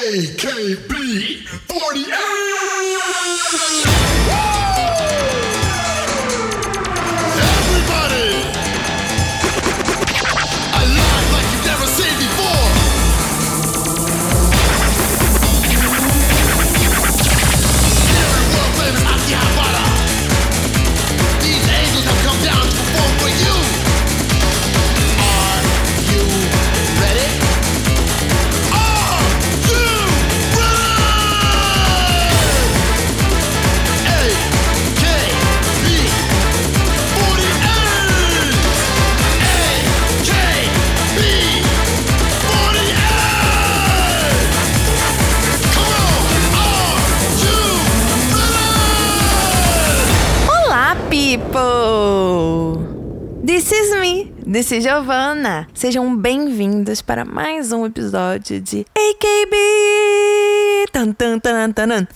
AKB 48! Is Giovanna. Sejam bem-vindos para mais um episódio de AKB tan, tan, tan, tan, tan,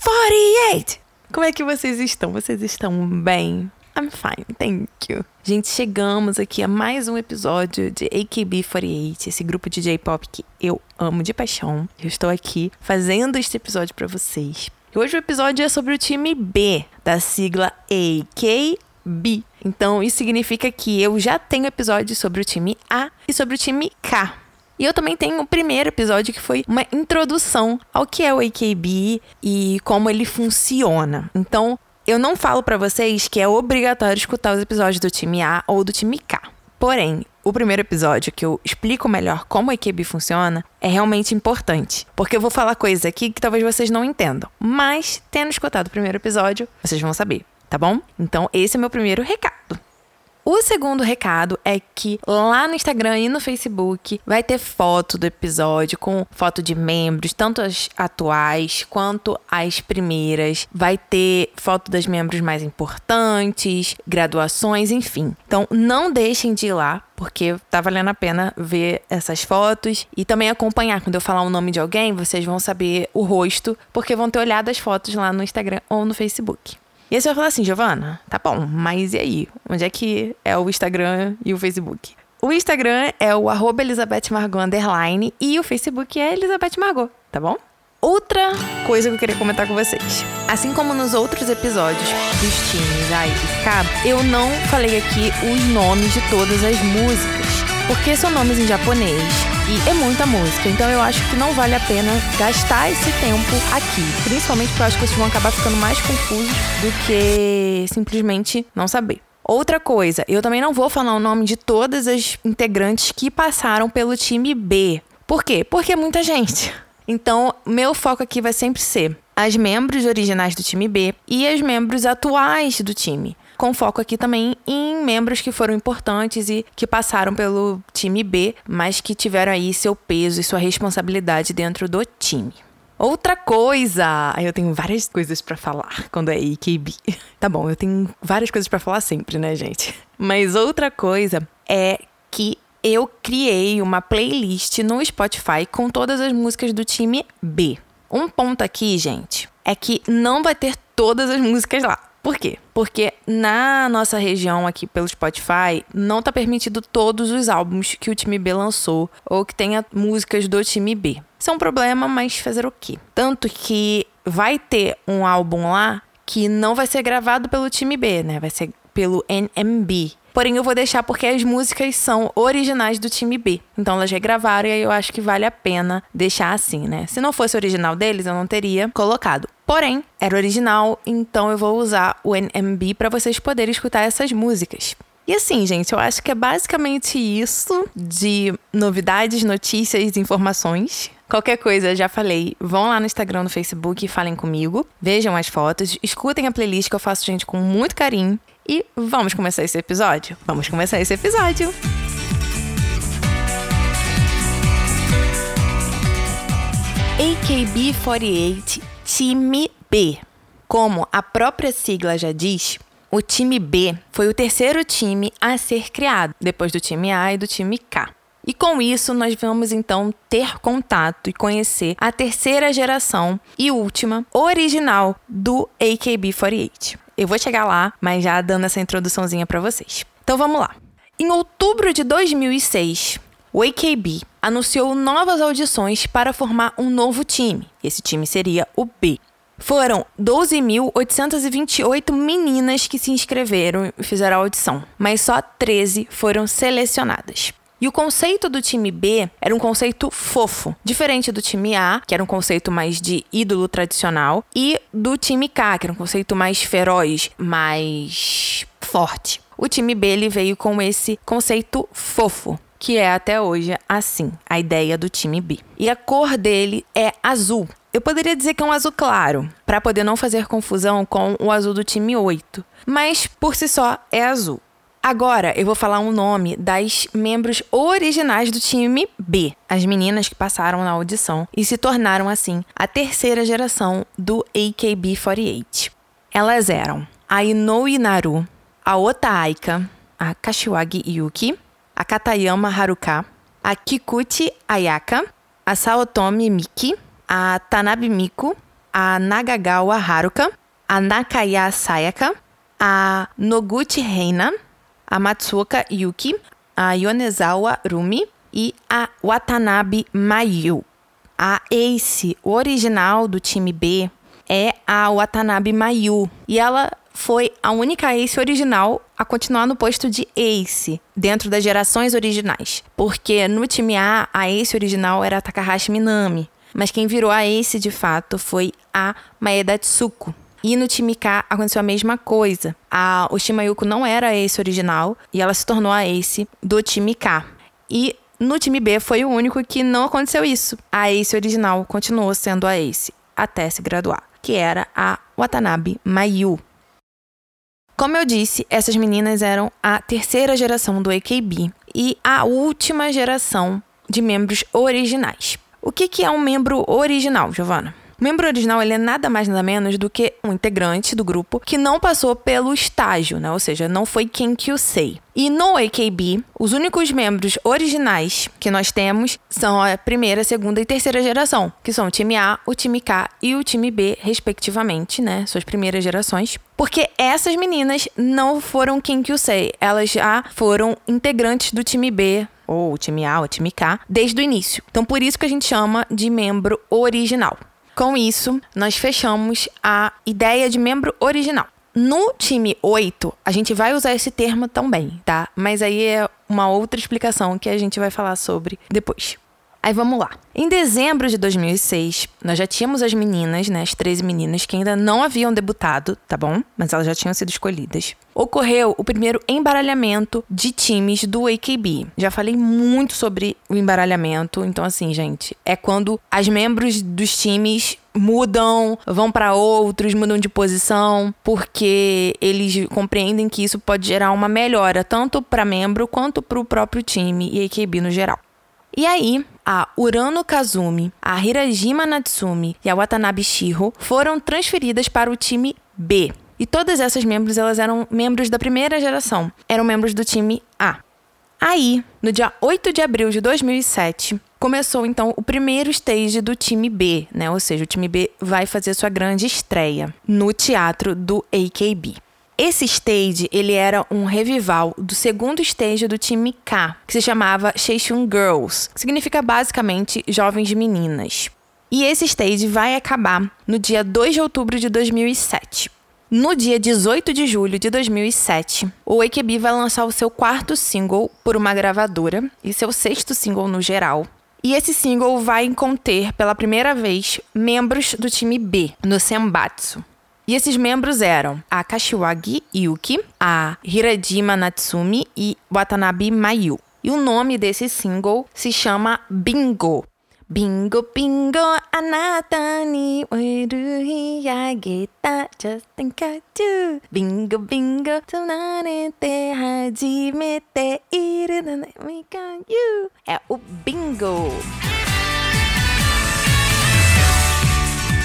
48! Como é que vocês estão? Vocês estão bem? I'm fine, thank you. Gente, chegamos aqui a mais um episódio de AKB48, esse grupo de J-pop que eu amo de paixão. Eu estou aqui fazendo este episódio para vocês. E hoje o episódio é sobre o time B, da sigla AKB. Então, isso significa que eu já tenho episódio sobre o time A e sobre o time K. E eu também tenho o primeiro episódio que foi uma introdução ao que é o AKB e como ele funciona. Então, eu não falo pra vocês que é obrigatório escutar os episódios do time A ou do time K. Porém, o primeiro episódio que eu explico melhor como a AKB funciona é realmente importante, porque eu vou falar coisas aqui que talvez vocês não entendam, mas tendo escutado o primeiro episódio, vocês vão saber, tá bom? Então, esse é meu primeiro recado. O segundo recado é que lá no Instagram e no Facebook vai ter foto do episódio com foto de membros, tanto as atuais quanto as primeiras. Vai ter foto das membros mais importantes, graduações, enfim. Então não deixem de ir lá, porque tá valendo a pena ver essas fotos e também acompanhar. Quando eu falar o nome de alguém, vocês vão saber o rosto, porque vão ter olhado as fotos lá no Instagram ou no Facebook. E aí você vai falar assim, Giovana, tá bom, mas e aí? Onde é que é o Instagram e o Facebook? O Instagram é o arroba Elizabeth Margot underline e o Facebook é Elizabeth Margot, tá bom? Outra coisa que eu queria comentar com vocês. Assim como nos outros episódios dos times A e K, eu não falei aqui os nomes de todas as músicas, porque são nomes em japonês e é muita música, então eu acho que não vale a pena gastar esse tempo aqui. Principalmente porque eu acho que vocês vão acabar ficando mais confusos do que simplesmente não saber. Outra coisa, eu também não vou falar o nome de todas as integrantes que passaram pelo time B. Por quê? Porque é muita gente. Então, meu foco aqui vai sempre ser as membros originais do time B e as membros atuais do time com foco aqui também em membros que foram importantes e que passaram pelo time B, mas que tiveram aí seu peso e sua responsabilidade dentro do time. Outra coisa, eu tenho várias coisas pra falar quando é AKB. Tá bom, eu tenho várias coisas pra falar sempre, né, gente? Mas outra coisa é que eu criei uma playlist no Spotify com todas as músicas do time B. Um ponto aqui, gente, é que não vai ter todas as músicas lá. Por quê? Porque na nossa região aqui pelo Spotify não tá permitido todos os álbuns que o time B lançou ou que tenha músicas do time B. Isso é um problema, mas fazer o quê? Tanto que vai ter um álbum lá que não vai ser gravado pelo time B, né? Vai ser pelo NMB. Porém, eu vou deixar porque as músicas são originais do time B. Então elas regravaram e aí eu acho que vale a pena deixar assim, né? Se não fosse original deles, eu não teria colocado. Porém, era original, então eu vou usar o NMB para vocês poderem escutar essas músicas. E assim, gente, eu acho que é basicamente isso de novidades, notícias, informações. Qualquer coisa, já falei, vão lá no Instagram, no Facebook e falem comigo. Vejam as fotos, escutem a playlist que eu faço, gente, com muito carinho. E vamos começar esse episódio? Vamos começar esse episódio! AKB48 Time B. Como a própria sigla já diz, o time B foi o terceiro time a ser criado, depois do time A e do time K. E com isso, nós vamos então ter contato e conhecer a terceira geração e última original do AKB48. Eu vou chegar lá, mas já dando essa introduçãozinha para vocês. Então vamos lá. Em outubro de 2006, o AKB anunciou novas audições para formar um novo time. Esse time seria o B. Foram 12.828 meninas que se inscreveram e fizeram a audição, mas só 13 foram selecionadas. E o conceito do time B era um conceito fofo, diferente do time A, que era um conceito mais de ídolo tradicional, e do time K, que era um conceito mais feroz, mais forte. O time B ele veio com esse conceito fofo, que é até hoje assim, a ideia do time B. E a cor dele é azul. Eu poderia dizer que é um azul claro, para poder não fazer confusão com o azul do time 8, mas por si só é azul. Agora eu vou falar um nome das membros originais do time B, as meninas que passaram na audição e se tornaram assim a terceira geração do AKB48. Elas eram a Inoue Naru, a Ota Aika, a Kashiwagi Yuki, a Katayama Haruka, a Kikuchi Ayaka, a Saotomi Miki, a Tanabe Miku, a Nagagawa Haruka, a Nakaya Sayaka, a Noguchi Reina, a Matsuoka Yuki, a Yonezawa Rumi e a Watanabe Mayu. A Ace original do time B é a Watanabe Mayu e ela foi a única Ace original a continuar no posto de Ace dentro das gerações originais, porque no time A a Ace original era a Takahashi Minami, mas quem virou a Ace de fato foi a Maeda Tsuko. E no time K aconteceu a mesma coisa. A Oshimayuko não era a ace original e ela se tornou a ace do time K. E no time B foi o único que não aconteceu isso. A ace original continuou sendo a ace até se graduar, que era a Watanabe Mayu. Como eu disse, essas meninas eram a terceira geração do AKB e a última geração de membros originais. O que, que é um membro original, Giovana? O membro original ele é nada mais nada menos do que um integrante do grupo que não passou pelo estágio, né? Ou seja, não foi quem que o sei. E no AKB, os únicos membros originais que nós temos são a primeira, segunda e terceira geração, que são o time A, o time K e o time B, respectivamente, né? Suas primeiras gerações. Porque essas meninas não foram quem que o sei, elas já foram integrantes do time B, ou o time A, ou o time K, desde o início. Então, por isso que a gente chama de membro original. Com isso, nós fechamos a ideia de membro original. No time 8, a gente vai usar esse termo também, tá? Mas aí é uma outra explicação que a gente vai falar sobre depois. Aí vamos lá. Em dezembro de 2006, nós já tínhamos as meninas, né, as 13 meninas que ainda não haviam debutado, tá bom? Mas elas já tinham sido escolhidas. Ocorreu o primeiro embaralhamento de times do AKB. Já falei muito sobre o embaralhamento, então assim, gente, é quando as membros dos times mudam, vão para outros, mudam de posição, porque eles compreendem que isso pode gerar uma melhora tanto para membro quanto para o próprio time e AKB no geral. E aí, a Urano Kazumi, a Hirajima Natsumi e a Watanabe Shiro foram transferidas para o time B. E todas essas membros, elas eram membros da primeira geração, eram membros do time A. Aí, no dia 8 de abril de 2007, começou então o primeiro stage do time B, né? Ou seja, o time B vai fazer sua grande estreia no teatro do AKB. Esse stage, ele era um revival do segundo stage do time K, que se chamava Seishun Girls, que significa basicamente jovens meninas. E esse stage vai acabar no dia 2 de outubro de 2007. No dia 18 de julho de 2007, o AKB vai lançar o seu quarto single por uma gravadora e seu sexto single no geral. E esse single vai conter pela primeira vez membros do time B no Senbatsu. E esses membros eram a Kashiwagi Yuki, a Hirajima Natsumi e Watanabe Mayu. E o nome desse single se chama Bingo. Bingo, bingo, anata ni hiyageta just in kaju. Bingo, bingo, tsunarete hajimete iru you. É o bingo.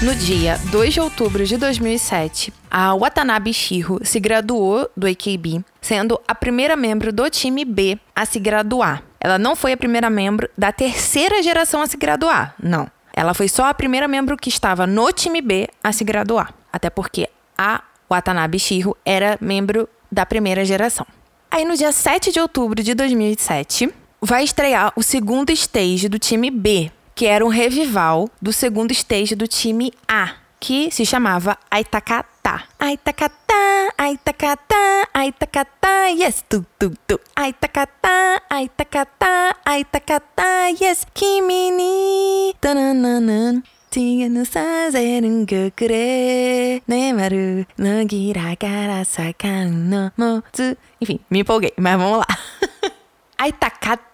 No dia 2 de outubro de 2007, a Watanabe Shiro se graduou do AKB, sendo a primeira membro do time B a se graduar. Ela não foi a primeira membro da terceira geração a se graduar, não. Ela foi só a primeira membro que estava no time B a se graduar, até porque a Watanabe Shiro era membro da primeira geração. Aí no dia 7 de outubro de 2007, vai estrear o segundo stage do time B, que era um revival do segundo stage do time A, que se chamava Aitakata. Aitakata, Aitakata, Aitakata, yes, tu, tu, tu. Aitakata, Aitakata, Aitakata, yes, kimi ni, tanananan. 違うさせるくれねまるのぎらから盛んのもつ Enfim, me empolguei, mas vamos lá.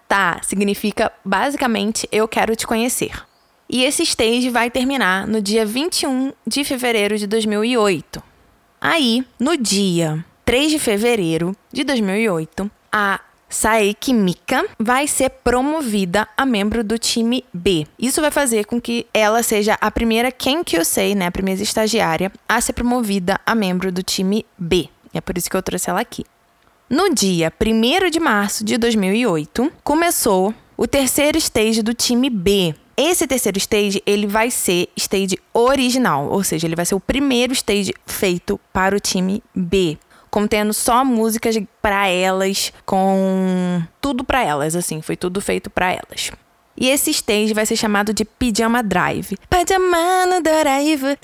Aitakata significa basicamente eu quero te conhecer. E esse stage vai terminar no dia 21 de fevereiro de 2008. Aí, no dia 3 de fevereiro de 2008, a Saeki Mika vai ser promovida a membro do time B. Isso vai fazer com que ela seja a primeira Kenkyusei, né, a primeira estagiária, a ser promovida a membro do time B. É por isso que eu trouxe ela aqui. No dia 1 de março de 2008, começou o terceiro stage do time B. Esse terceiro stage, ele vai ser stage original, ou seja, ele vai ser o primeiro stage feito para o time B contendo só músicas para elas, com tudo para elas, assim, foi tudo feito para elas. E esse stage vai ser chamado de Pijama Drive. Pajama no drive,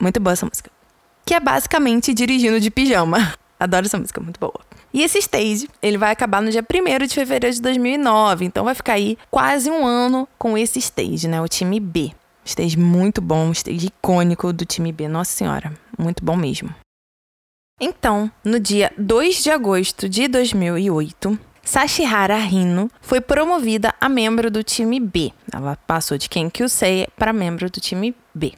Muito boa essa música. Que é basicamente dirigindo de pijama. Adoro essa música, muito boa. E esse stage, ele vai acabar no dia 1 de fevereiro de 2009. Então vai ficar aí quase um ano com esse stage, né? O time B. Stage muito bom, stage icônico do time B. Nossa Senhora, muito bom mesmo. Então, no dia 2 de agosto de 2008, Sashihara Hino foi promovida a membro do time B. Ela passou de Kenkyusei para membro do time B.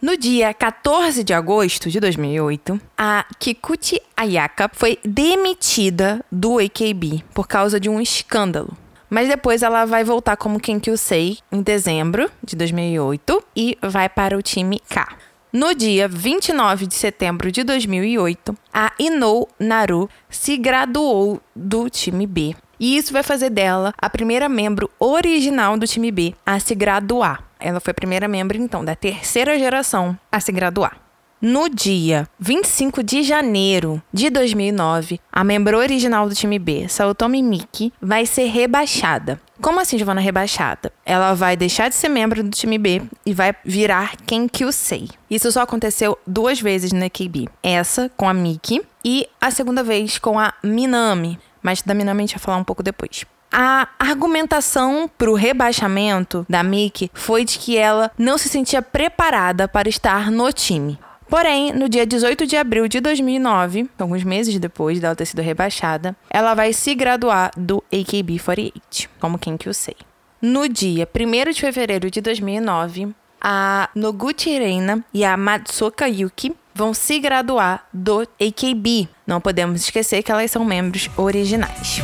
No dia 14 de agosto de 2008, a Kikuchi Ayaka foi demitida do AKB por causa de um escândalo. Mas depois ela vai voltar como Kenkyusei em dezembro de 2008 e vai para o time K. No dia 29 de setembro de 2008, a Inou Naru se graduou do time B. E isso vai fazer dela a primeira membro original do time B a se graduar. Ela foi a primeira membro, então, da terceira geração a se graduar. No dia 25 de janeiro de 2009, a membro original do time B, Saotomi Miki, vai ser rebaixada. Como assim, Giovanna, rebaixada? Ela vai deixar de ser membro do time B e vai virar Kenkyusei. Isso só aconteceu duas vezes na KB. Essa com a Miki e a segunda vez com a Minami. Mas da Minami a gente vai falar um pouco depois. A argumentação para o rebaixamento da Mickey foi de que ela não se sentia preparada para estar no time. Porém, no dia 18 de abril de 2009, alguns meses depois dela ter sido rebaixada, ela vai se graduar do AKB48, como quem que eu sei. No dia 1 de fevereiro de 2009, a Noguchi Reina e a Matsuka Yuki vão se graduar do AKB. Não podemos esquecer que elas são membros originais.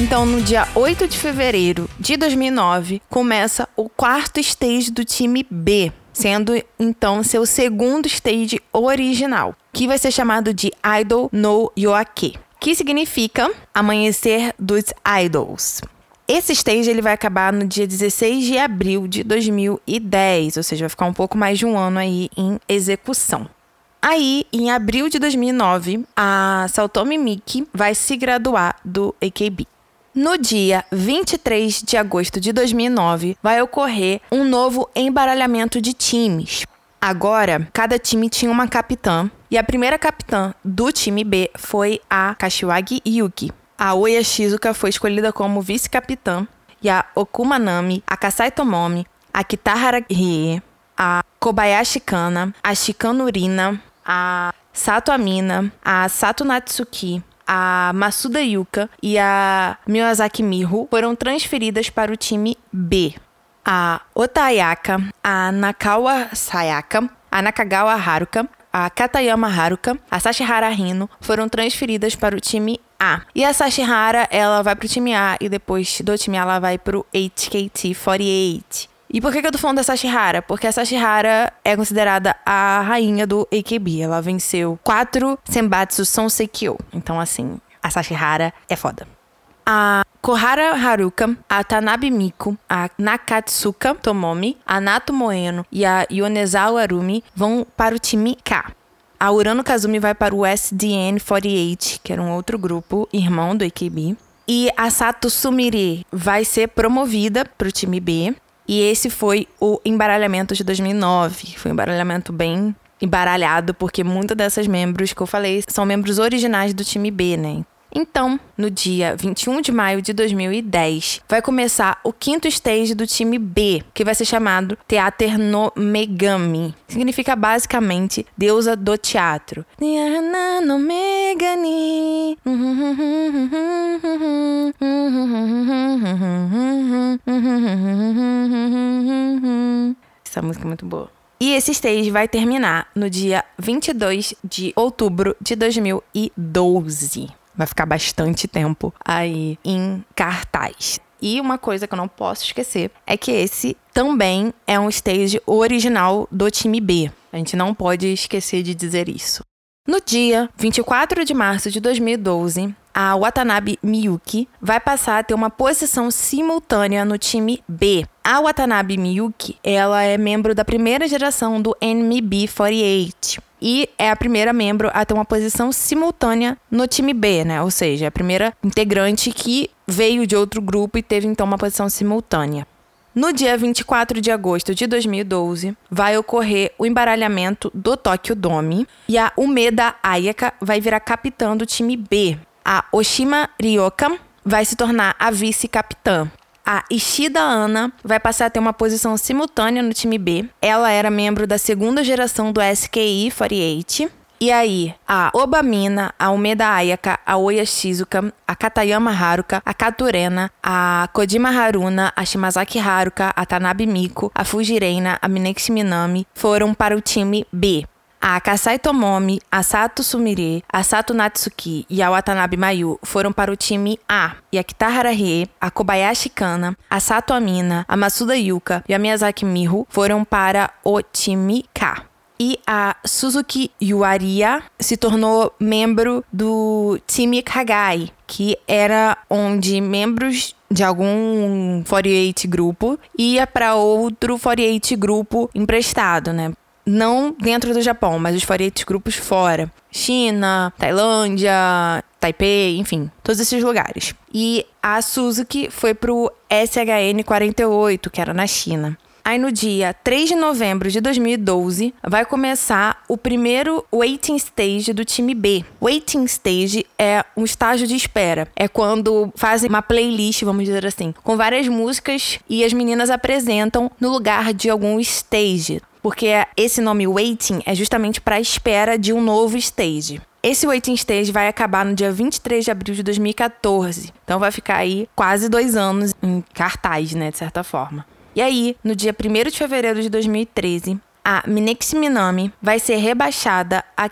Então, no dia 8 de fevereiro de 2009, começa o quarto stage do time B, sendo então seu segundo stage original, que vai ser chamado de Idol no Yoake, que significa Amanhecer dos Idols. Esse stage ele vai acabar no dia 16 de abril de 2010, ou seja, vai ficar um pouco mais de um ano aí em execução. Aí, em abril de 2009, a Saltomi Miki vai se graduar do AKB. No dia 23 de agosto de 2009, vai ocorrer um novo embaralhamento de times. Agora, cada time tinha uma capitã, e a primeira capitã do time B foi a Kashiwagi Yuki. A Oya Shizuka foi escolhida como vice-capitã, e a Okumanami, a Kasai Tomomi, a Kitahara Rie, a Kobayashi Kana, a Shikano Rina, a Sato Amina, a Sato Natsuki, a Masuda Yuka e a Miyazaki Miho foram transferidas para o time B. A Otayaka, a Nakawa Sayaka, a Nakagawa Haruka, a Katayama Haruka, a Sashihara Hino foram transferidas para o time A. E a Sashihara, ela vai para o time A e depois do time A ela vai para o HKT48. E por que, que eu tô falando da Sashihara? Porque a Sashihara é considerada a rainha do AKB. Ela venceu quatro Senbatsu Sonseikyo. Então, assim, a Sashihara é foda. a Kohara Haruka, a Tanabe Miko, a Nakatsuka Tomomi, a Nato Moeno e a Yonezawa Arumi vão para o time K. A Urano Kazumi vai para o SDN48, que era um outro grupo, irmão do AKB. E a Sato Sumire vai ser promovida para o time B. E esse foi o embaralhamento de 2009. Foi um embaralhamento bem embaralhado, porque muitas dessas membros que eu falei são membros originais do time B, né? Então, no dia 21 de maio de 2010, vai começar o quinto stage do time B, que vai ser chamado Teater no Megami. Significa basicamente deusa do teatro. no Megami. Essa música é muito boa. E esse stage vai terminar no dia 22 de outubro de 2012 vai ficar bastante tempo aí em cartaz. E uma coisa que eu não posso esquecer é que esse também é um stage original do time B. A gente não pode esquecer de dizer isso. No dia 24 de março de 2012, a Watanabe Miyuki vai passar a ter uma posição simultânea no time B. A Watanabe Miyuki, ela é membro da primeira geração do NMB48 e é a primeira membro a ter uma posição simultânea no time B, né? Ou seja, a primeira integrante que veio de outro grupo e teve então uma posição simultânea. No dia 24 de agosto de 2012, vai ocorrer o embaralhamento do Tokyo Dome e a Umeda Ayaka vai virar capitã do time B. A Oshima Ryoka vai se tornar a vice-capitã. A Ishida Ana vai passar a ter uma posição simultânea no time B. Ela era membro da segunda geração do SKI 48. E aí, a Obamina, a Umeda Ayaka, a Oya Shizuka, a Katayama Haruka, a Katurena, a Kojima Haruna, a Shimazaki Haruka, a Tanabe Miko, a Fujireina, a Minexi Minami foram para o time B. A Kasai Tomomi, a Sato Sumire, a Sato Natsuki e a Watanabe Mayu foram para o time A. E a Kitahara Rie, a Kobayashi Kana, a Sato Amina, a Masuda Yuka e a Miyazaki Miho foram para o time K. E a Suzuki Yuaria se tornou membro do time Kagai, que era onde membros de algum 48 grupo ia para outro 48 grupo emprestado, né? Não dentro do Japão, mas os variados grupos fora. China, Tailândia, Taipei, enfim, todos esses lugares. E a Suzuki foi pro SHN 48, que era na China. Aí no dia 3 de novembro de 2012 vai começar o primeiro waiting stage do time B. Waiting stage é um estágio de espera. É quando fazem uma playlist, vamos dizer assim, com várias músicas e as meninas apresentam no lugar de algum stage porque esse nome waiting é justamente para a espera de um novo stage. Esse waiting stage vai acabar no dia 23 de abril de 2014. Então vai ficar aí quase dois anos em cartaz, né, de certa forma. E aí, no dia 1 de fevereiro de 2013, a Minexi Minami vai ser rebaixada a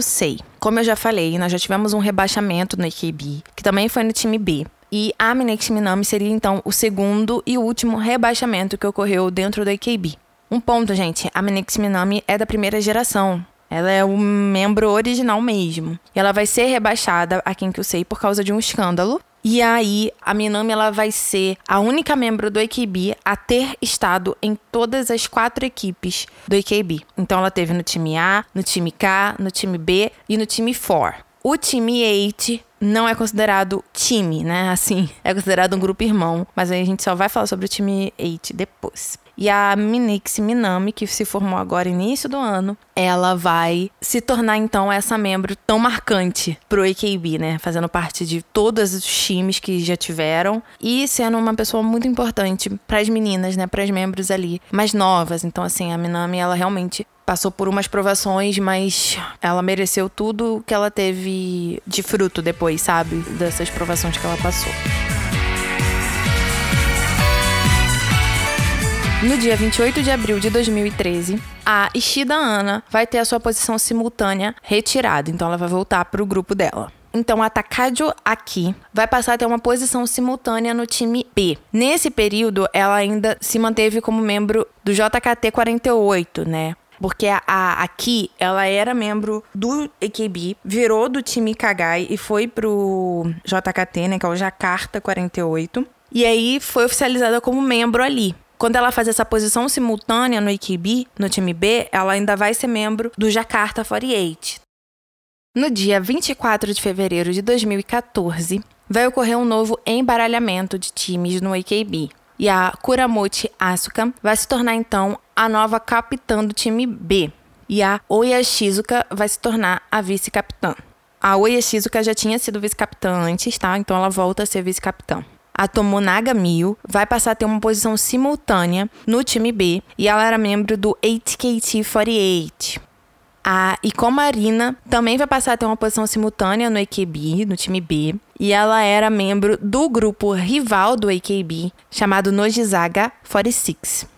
Sei. Como eu já falei, nós já tivemos um rebaixamento no AKB, que também foi no time B. E a Minexi Minami seria então o segundo e último rebaixamento que ocorreu dentro do AKB. Um ponto, gente, a Minix Minami é da primeira geração. Ela é o membro original mesmo. E ela vai ser rebaixada a quem que eu sei por causa de um escândalo. E aí, a Minami ela vai ser a única membro do AKB a ter estado em todas as quatro equipes do AKB. Então, ela teve no time A, no time K, no time B e no time 4. O time 8 não é considerado time, né? Assim, é considerado um grupo irmão. Mas aí a gente só vai falar sobre o time 8 depois. E a Minix Minami, que se formou agora início do ano, ela vai se tornar então essa membro tão marcante pro AKB, né? Fazendo parte de todos os times que já tiveram e sendo uma pessoa muito importante para as meninas, né? Para as membros ali mais novas. Então, assim, a Minami, ela realmente passou por umas provações, mas ela mereceu tudo que ela teve de fruto depois, sabe? Dessas provações que ela passou. No dia 28 de abril de 2013, a Ishida Ana vai ter a sua posição simultânea retirada, então ela vai voltar para o grupo dela. Então a Takajo Aki vai passar a ter uma posição simultânea no time B. Nesse período, ela ainda se manteve como membro do JKT 48, né? porque a, Aki, ela era membro do AKB, virou do time Kagai e foi pro JKT, né, que é o Jakarta 48. E aí foi oficializada como membro ali. Quando ela faz essa posição simultânea no AKB, no time B, ela ainda vai ser membro do Jakarta 48. No dia 24 de fevereiro de 2014, vai ocorrer um novo embaralhamento de times no AKB. E a Kuramochi Asuka vai se tornar então a nova capitã do time B. E a Oya Shizuka vai se tornar a vice-capitã. A Oya Shizuka já tinha sido vice-capitã antes, tá? Então ela volta a ser vice-capitã. A Tomonaga Mio vai passar a ter uma posição simultânea no time B e ela era membro do 8KT48. A Ikomarina também vai passar a ter uma posição simultânea no AKB, no time B, e ela era membro do grupo rival do AKB, chamado Nojizaga 46.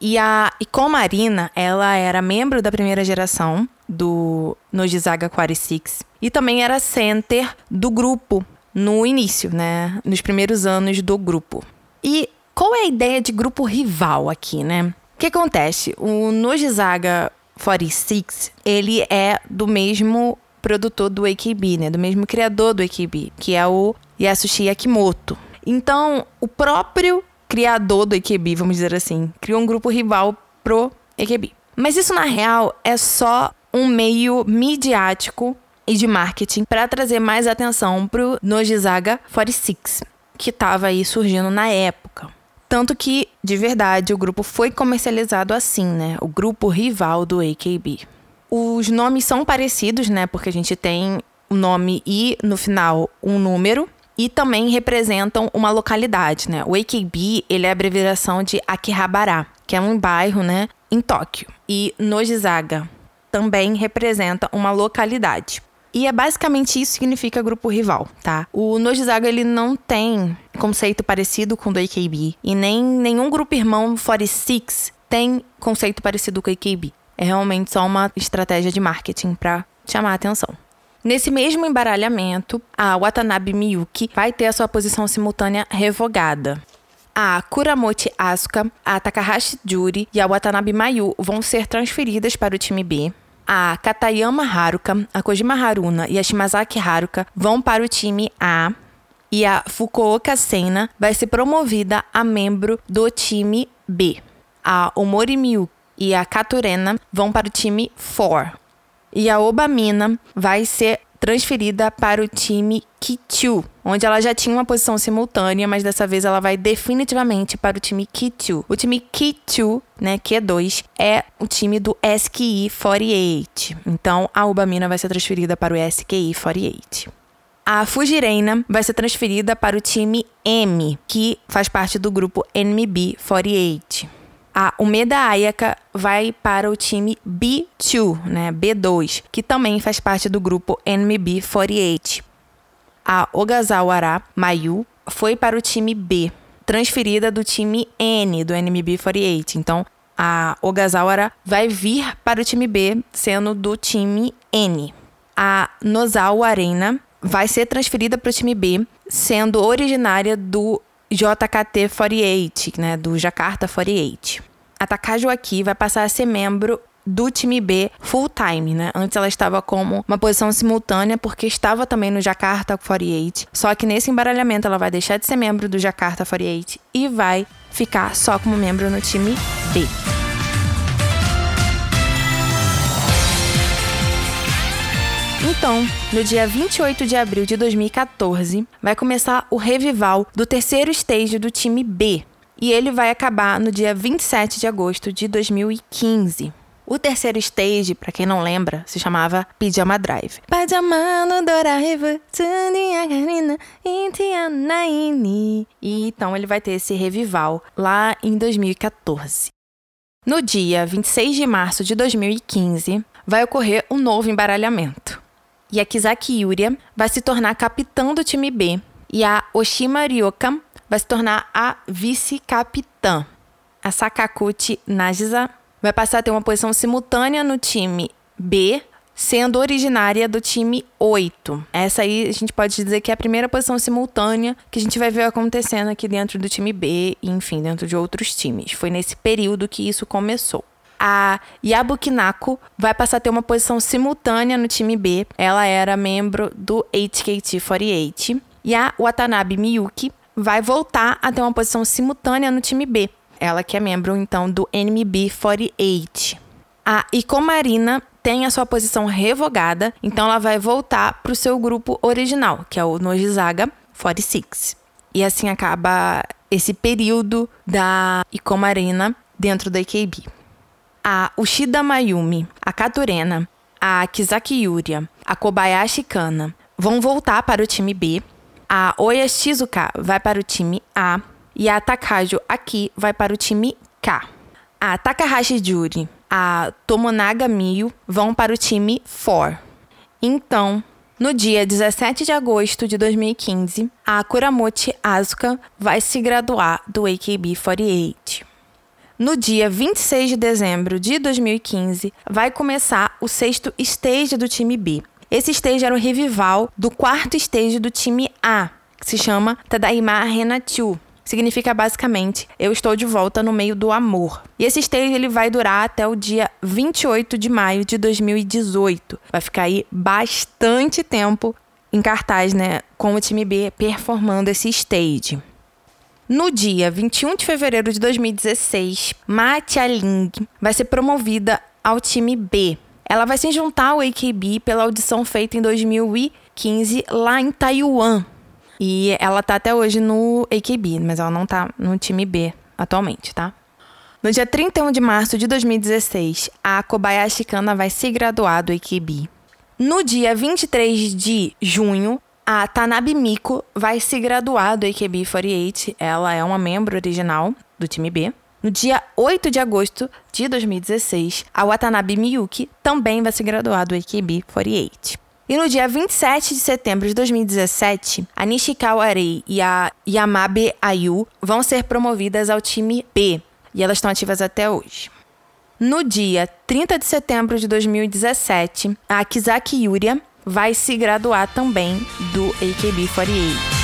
E a Ikomarina, ela era membro da primeira geração do Nojizaga 46 e também era center do grupo no início, né, nos primeiros anos do grupo. E qual é a ideia de grupo rival aqui, né? O que acontece? O Nojizaga 46, ele é do mesmo produtor do AKB, né? Do mesmo criador do AKB, que é o Yasushi Yakimoto. Então, o próprio criador do AKB, vamos dizer assim, criou um grupo rival pro AKB. Mas isso, na real, é só um meio midiático e de marketing para trazer mais atenção pro Nojizaga 46, que estava aí surgindo na época. Tanto que, de verdade, o grupo foi comercializado assim, né? O grupo rival do AKB. Os nomes são parecidos, né? Porque a gente tem o nome e, no final, um número. E também representam uma localidade, né? O AKB, ele é a abreviação de Akihabara, que é um bairro, né? Em Tóquio. E Nojizaga também representa uma localidade. E é basicamente isso que significa grupo rival, tá? O Nojizaga ele não tem conceito parecido com o do AKB e nem nenhum grupo irmão 46 tem conceito parecido com o AKB. É realmente só uma estratégia de marketing para chamar a atenção. Nesse mesmo embaralhamento, a Watanabe Miyuki vai ter a sua posição simultânea revogada. A Kuramochi Asuka, a Takahashi Juri e a Watanabe Mayu vão ser transferidas para o time B, a Katayama Haruka, a Kojima Haruna e a Shimazaki Haruka vão para o time A. E a Fukuoka Sena vai ser promovida a membro do time B. A Omori Miyu e a Katurena vão para o time 4. E a Obamina vai ser transferida para o time Kichu, onde ela já tinha uma posição simultânea, mas dessa vez ela vai definitivamente para o time Kichu. O time Kichu, né, Q2, é o time do SKI 48. Então a Ubamina vai ser transferida para o SKI 48. A Fujireina vai ser transferida para o time M, que faz parte do grupo NMB 48. A Umeda Ayaka vai para o time B2, né, B2, que também faz parte do grupo NMB 48. A Ogazawara Mayu foi para o time B, transferida do time N do NMB 48. Então, a Ogazawara vai vir para o time B, sendo do time N. A Nozawa Arena vai ser transferida para o time B, sendo originária do JKT 48, né, do Jakarta 48. A Takaju aqui vai passar a ser membro do time B full time, né? Antes ela estava como uma posição simultânea porque estava também no Jakarta 48. Só que nesse embaralhamento ela vai deixar de ser membro do Jakarta 48 e vai ficar só como membro no time B. Então, no dia 28 de abril de 2014, vai começar o revival do terceiro stage do time B. E ele vai acabar no dia 27 de agosto de 2015. O terceiro stage, para quem não lembra, se chamava Pijama Drive. E então ele vai ter esse revival lá em 2014. No dia 26 de março de 2015, vai ocorrer um novo embaralhamento. E a Kizaki Yuria vai se tornar capitã do time B e a Oshima Ryoka vai se tornar a vice-capitã. A Sakaguchi Nagisa vai passar a ter uma posição simultânea no time B, sendo originária do time 8. Essa aí a gente pode dizer que é a primeira posição simultânea que a gente vai ver acontecendo aqui dentro do time B e, enfim, dentro de outros times. Foi nesse período que isso começou. A Yabukinako vai passar a ter uma posição simultânea no time B. Ela era membro do HKT48. E a Watanabe Miyuki vai voltar a ter uma posição simultânea no time B. Ela que é membro, então, do NMB48. A Ikomarina tem a sua posição revogada, então ela vai voltar para o seu grupo original, que é o Nojizaga 46. E assim acaba esse período da Ikomarina dentro da AKB. A Ushida Mayumi, a Katurena, a Kizaki Yuria, a Kobayashi Kana vão voltar para o time B. A Oya Shizuka vai para o time A e a Takajo Aki vai para o time K. A Takahashi Juri, a Tomonaga Miyu vão para o time 4. Então, no dia 17 de agosto de 2015, a Kuramochi Asuka vai se graduar do AKB48. No dia 26 de dezembro de 2015, vai começar o sexto stage do time B. Esse stage era o revival do quarto stage do time A, que se chama Tadaima Renatiu. Significa basicamente eu estou de volta no meio do amor. E esse stage ele vai durar até o dia 28 de maio de 2018. Vai ficar aí bastante tempo em cartaz, né, com o time B performando esse stage. No dia 21 de fevereiro de 2016, Ma Ling vai ser promovida ao time B. Ela vai se juntar ao AKB pela audição feita em 2015 lá em Taiwan. E ela tá até hoje no AKB, mas ela não tá no time B atualmente, tá? No dia 31 de março de 2016, a Kobayashi Kana vai se graduar do AKB. No dia 23 de junho, a Tanabe Miko vai se graduar do AKB48. Ela é uma membro original do time B. No dia 8 de agosto de 2016, a Watanabe Miyuki também vai se graduar do AKB48. E no dia 27 de setembro de 2017, a Nishikawa Rei e a Yamabe Ayu vão ser promovidas ao time B, e elas estão ativas até hoje. No dia 30 de setembro de 2017, a Kizaki Yuria vai se graduar também do AKB48.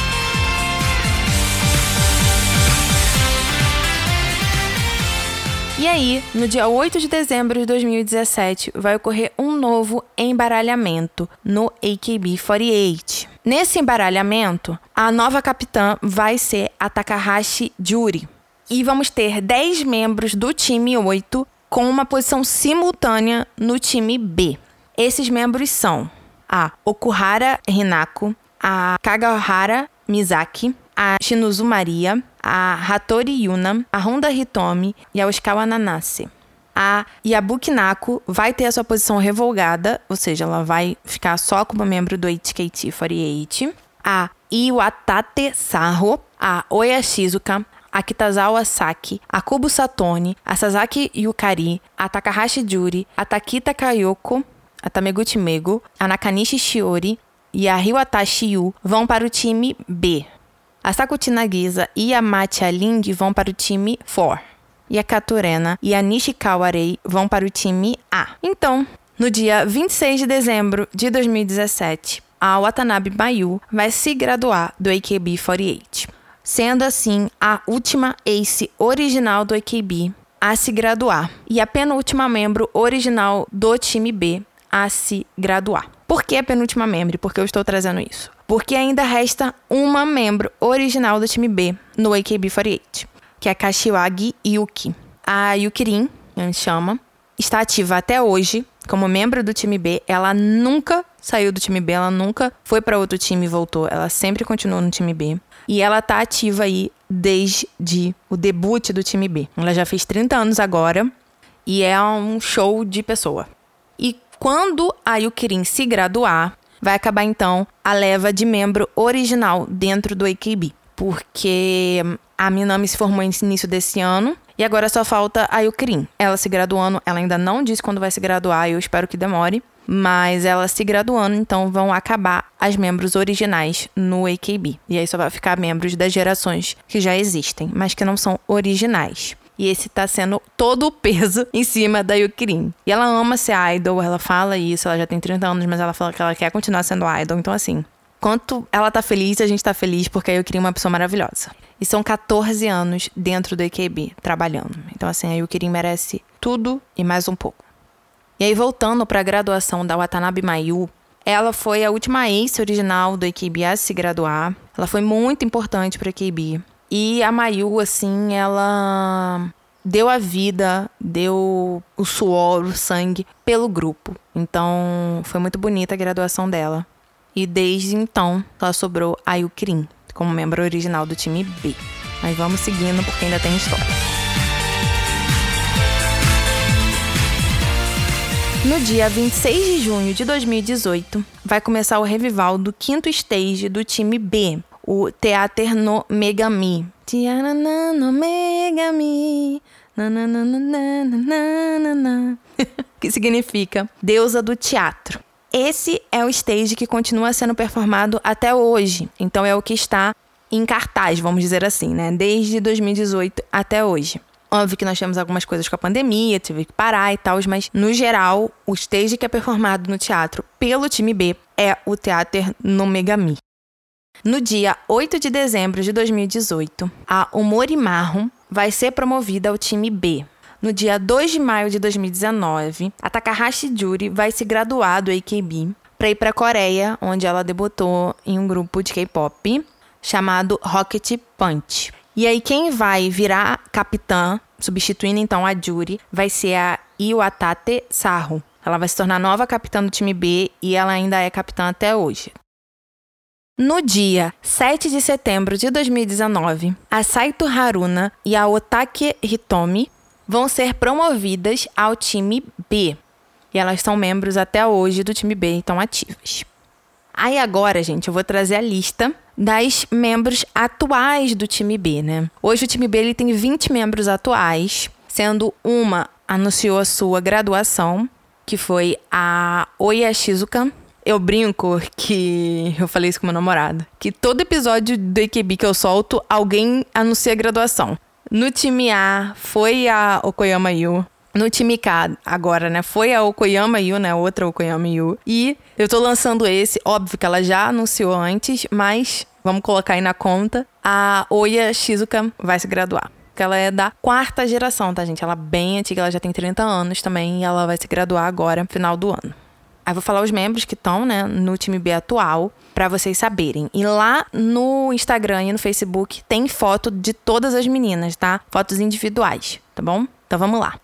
E aí, no dia 8 de dezembro de 2017, vai ocorrer um novo embaralhamento no AKB48. Nesse embaralhamento, a nova capitã vai ser a Takahashi Juri. E vamos ter 10 membros do time 8 com uma posição simultânea no time B. Esses membros são a Okuhara Hinako, a Kagahara Mizaki, a Shinozu Maria, a Hattori Yuna, a Honda Hitomi e a Oshikawa Nanase. A Yabuki Nako vai ter a sua posição revogada, ou seja, ela vai ficar só como membro do HKT48. A Iwatate Saho, a Oya Shizuka, a Kitazawa Saki, a Kubo Satoni, a Sasaki Yukari, a Takahashi Juri, a Takita Kayoko, a Tameguchi Mego, a Nakanishi Shiori e a Hiwatashi Yu vão para o time B. A Sakuchi Nagisa e a Matia Ling vão para o time 4. E a Katurena e a Nishikawa Rei vão para o time A. Então, no dia 26 de dezembro de 2017, a Watanabe Mayu vai se graduar do AKB48, sendo assim a última ace original do AKB a se graduar e a penúltima membro original do time B a se graduar. Por que a penúltima membro? Porque eu estou trazendo isso. Porque ainda resta uma membro original do time B no AKB48, que é Kashiwagi Yuki. A Yukirin, a gente chama, está ativa até hoje como membro do time B. Ela nunca saiu do time B, ela nunca foi para outro time e voltou. Ela sempre continuou no time B. E ela está ativa aí desde o debut do time B. Ela já fez 30 anos agora e é um show de pessoa. Quando a Yukirin se graduar, vai acabar então a leva de membro original dentro do AKB. Porque a Minami se formou no início desse ano e agora só falta a Yukirin. Ela se graduando, ela ainda não disse quando vai se graduar, eu espero que demore. Mas ela se graduando, então vão acabar as membros originais no AKB. E aí só vai ficar membros das gerações que já existem, mas que não são originais. E esse tá sendo todo o peso em cima da Yukirin. E ela ama ser idol, ela fala isso, ela já tem 30 anos, mas ela fala que ela quer continuar sendo idol. Então, assim, quanto ela tá feliz, a gente tá feliz, porque aí eu queria uma pessoa maravilhosa. E são 14 anos dentro do AKB, trabalhando. Então, assim, a Yukirin merece tudo e mais um pouco. E aí, voltando para a graduação da Watanabe Mayu, ela foi a última ace original do AKB a se graduar. Ela foi muito importante para o AKB. E a Mayu, assim, ela deu a vida, deu o suor, o sangue pelo grupo. Então, foi muito bonita a graduação dela. E desde então, ela sobrou a Yukirin como membro original do time B. Mas vamos seguindo porque ainda tem história. No dia 26 de junho de 2018, vai começar o revival do quinto stage do time B, o Teater no Megami. no Megami. que significa deusa do teatro. Esse é o stage que continua sendo performado até hoje. Então é o que está em cartaz, vamos dizer assim, né? Desde 2018 até hoje. Óbvio que nós temos algumas coisas com a pandemia, tive que parar e tal, mas no geral, o stage que é performado no teatro pelo time B é o Teatro no Megami. No dia 8 de dezembro de 2018, a Omori Marron vai ser promovida ao time B, no dia 2 de maio de 2019, a Takahashi Juri vai se graduar do AKB para ir para a Coreia, onde ela debutou em um grupo de K-pop chamado Rocket Punch. E aí quem vai virar capitã, substituindo então a Juri, vai ser a Iwatate Saru. Ela vai se tornar nova capitã do time B e ela ainda é capitã até hoje. No dia 7 de setembro de 2019, a Saito Haruna e a Otake Hitomi vão ser promovidas ao time B. E elas são membros até hoje do time B, estão ativas. Aí agora, gente, eu vou trazer a lista das membros atuais do time B, né? Hoje o time B ele tem 20 membros atuais, sendo uma anunciou a sua graduação, que foi a Oya Shizuka. Eu brinco que eu falei isso com meu namorado, que todo episódio do EQB que eu solto, alguém anuncia a graduação. No time A foi a Okoyama Yu. No time K, agora, né? Foi a Okoyama Yu, né? Outra Okoyama Yu. E eu tô lançando esse, óbvio que ela já anunciou antes, mas vamos colocar aí na conta. A Oya Shizuka vai se graduar. Que ela é da quarta geração, tá, gente? Ela é bem antiga, ela já tem 30 anos também e ela vai se graduar agora, final do ano. Aí vou falar os membros que estão, né, no time B atual, para vocês saberem. E lá no Instagram e no Facebook tem foto de todas as meninas, tá? Fotos individuais, tá bom? Então vamos lá.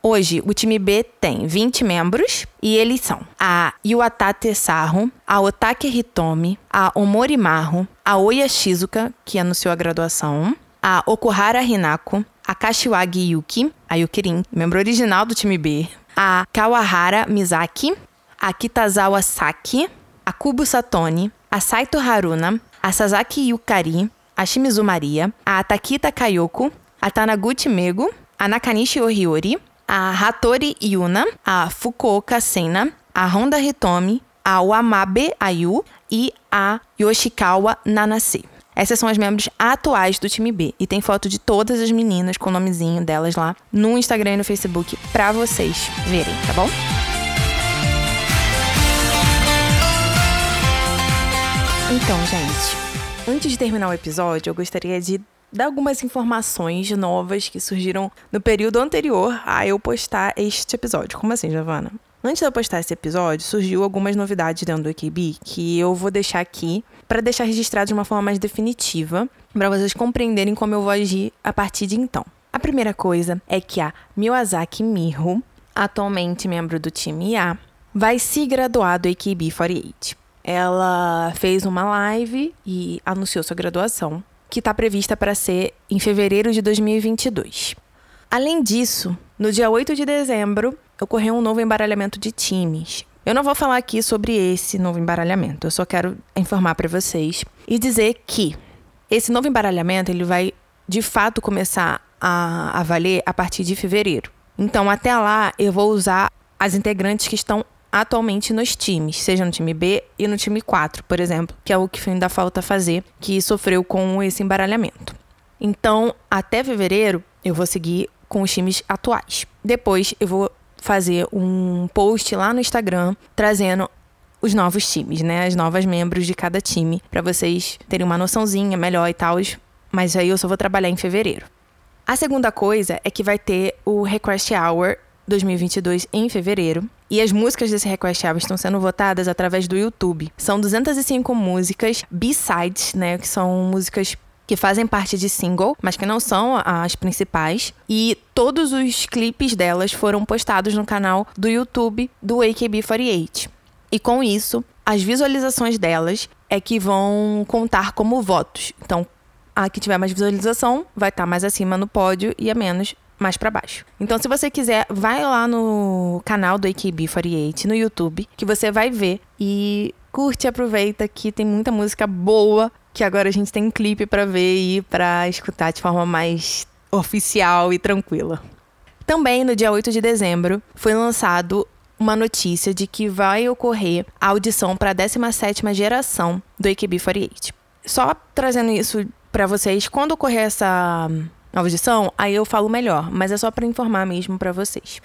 Hoje, o time B tem 20 membros e eles são a Iwatate Saru, a Otake Hitomi, a Omori Maru, a Oya Shizuka, que anunciou a graduação, a Okuhara Hinako, a Kashiwagi Yuki, a Yukirin, membro original do time B, a Kawahara Mizaki, a Kitazawa Saki, a Kubo Satoni, a Saito Haruna, a Sasaki Yukari, a Shimizu Maria, a Takita Kayoko, a Tanaguchi Mego, a Nakanishi Oriori, a Hattori Yuna, a Fukuoka Sena, a Honda Hitomi, a Wamabe Ayu e a Yoshikawa Nanase. Essas são as membros atuais do time B. E tem foto de todas as meninas com o nomezinho delas lá no Instagram e no Facebook pra vocês verem, tá bom? Então, gente, antes de terminar o episódio, eu gostaria de dar algumas informações novas que surgiram no período anterior a eu postar este episódio. Como assim, Giovana? Antes de eu postar esse episódio, surgiu algumas novidades dentro do AKB que eu vou deixar aqui para deixar registrado de uma forma mais definitiva, para vocês compreenderem como eu vou agir a partir de então. A primeira coisa é que a Miyazaki Miho, atualmente membro do time A, vai se graduar do AKB48 ela fez uma live e anunciou sua graduação, que está prevista para ser em fevereiro de 2022. Além disso, no dia 8 de dezembro, ocorreu um novo embaralhamento de times. Eu não vou falar aqui sobre esse novo embaralhamento, eu só quero informar para vocês e dizer que esse novo embaralhamento ele vai de fato começar a, a valer a partir de fevereiro. Então, até lá, eu vou usar as integrantes que estão atualmente nos times, seja no time B e no time 4, por exemplo, que é o que ainda falta fazer, que sofreu com esse embaralhamento. Então, até fevereiro, eu vou seguir com os times atuais. Depois, eu vou fazer um post lá no Instagram trazendo os novos times, né? As novas membros de cada time, para vocês terem uma noçãozinha melhor e tal. Mas aí eu só vou trabalhar em fevereiro. A segunda coisa é que vai ter o Request Hour 2022 em fevereiro. E as músicas desse Request Hour estão sendo votadas através do YouTube. São 205 músicas B-sides, né? Que são músicas que fazem parte de single, mas que não são as principais. E todos os clipes delas foram postados no canal do YouTube do AKB48. E com isso, as visualizações delas é que vão contar como votos. Então, a que tiver mais visualização vai estar tá mais acima no pódio e a menos mais para baixo. Então, se você quiser, vai lá no canal do AKB48 no YouTube, que você vai ver e curte aproveita que tem muita música boa, que agora a gente tem clipe para ver e para escutar de forma mais oficial e tranquila. Também no dia 8 de dezembro foi lançado uma notícia de que vai ocorrer a audição para a 17ª geração do AKB48. Só trazendo isso para vocês, quando ocorrer essa audição, aí eu falo melhor, mas é só para informar mesmo para vocês.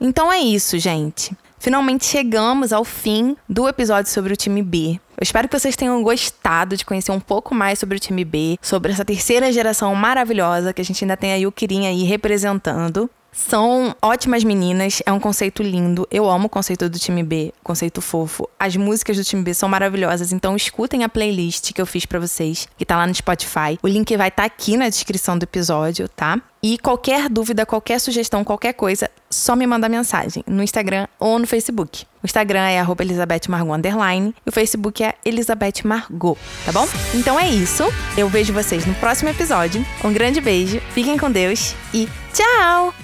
Então é isso, gente. Finalmente chegamos ao fim do episódio sobre o time B. Eu espero que vocês tenham gostado de conhecer um pouco mais sobre o time B, sobre essa terceira geração maravilhosa que a gente ainda tem a Yukirin aí representando. São ótimas meninas, é um conceito lindo. Eu amo o conceito do time B, conceito fofo. As músicas do time B são maravilhosas, então escutem a playlist que eu fiz para vocês, que tá lá no Spotify. O link vai estar tá aqui na descrição do episódio, tá? E qualquer dúvida, qualquer sugestão, qualquer coisa, só me manda mensagem no Instagram ou no Facebook. O Instagram é Elizabeth Margot Underline e o Facebook é Elizabeth Margot, tá bom? Então é isso. Eu vejo vocês no próximo episódio. Um grande beijo, fiquem com Deus e tchau!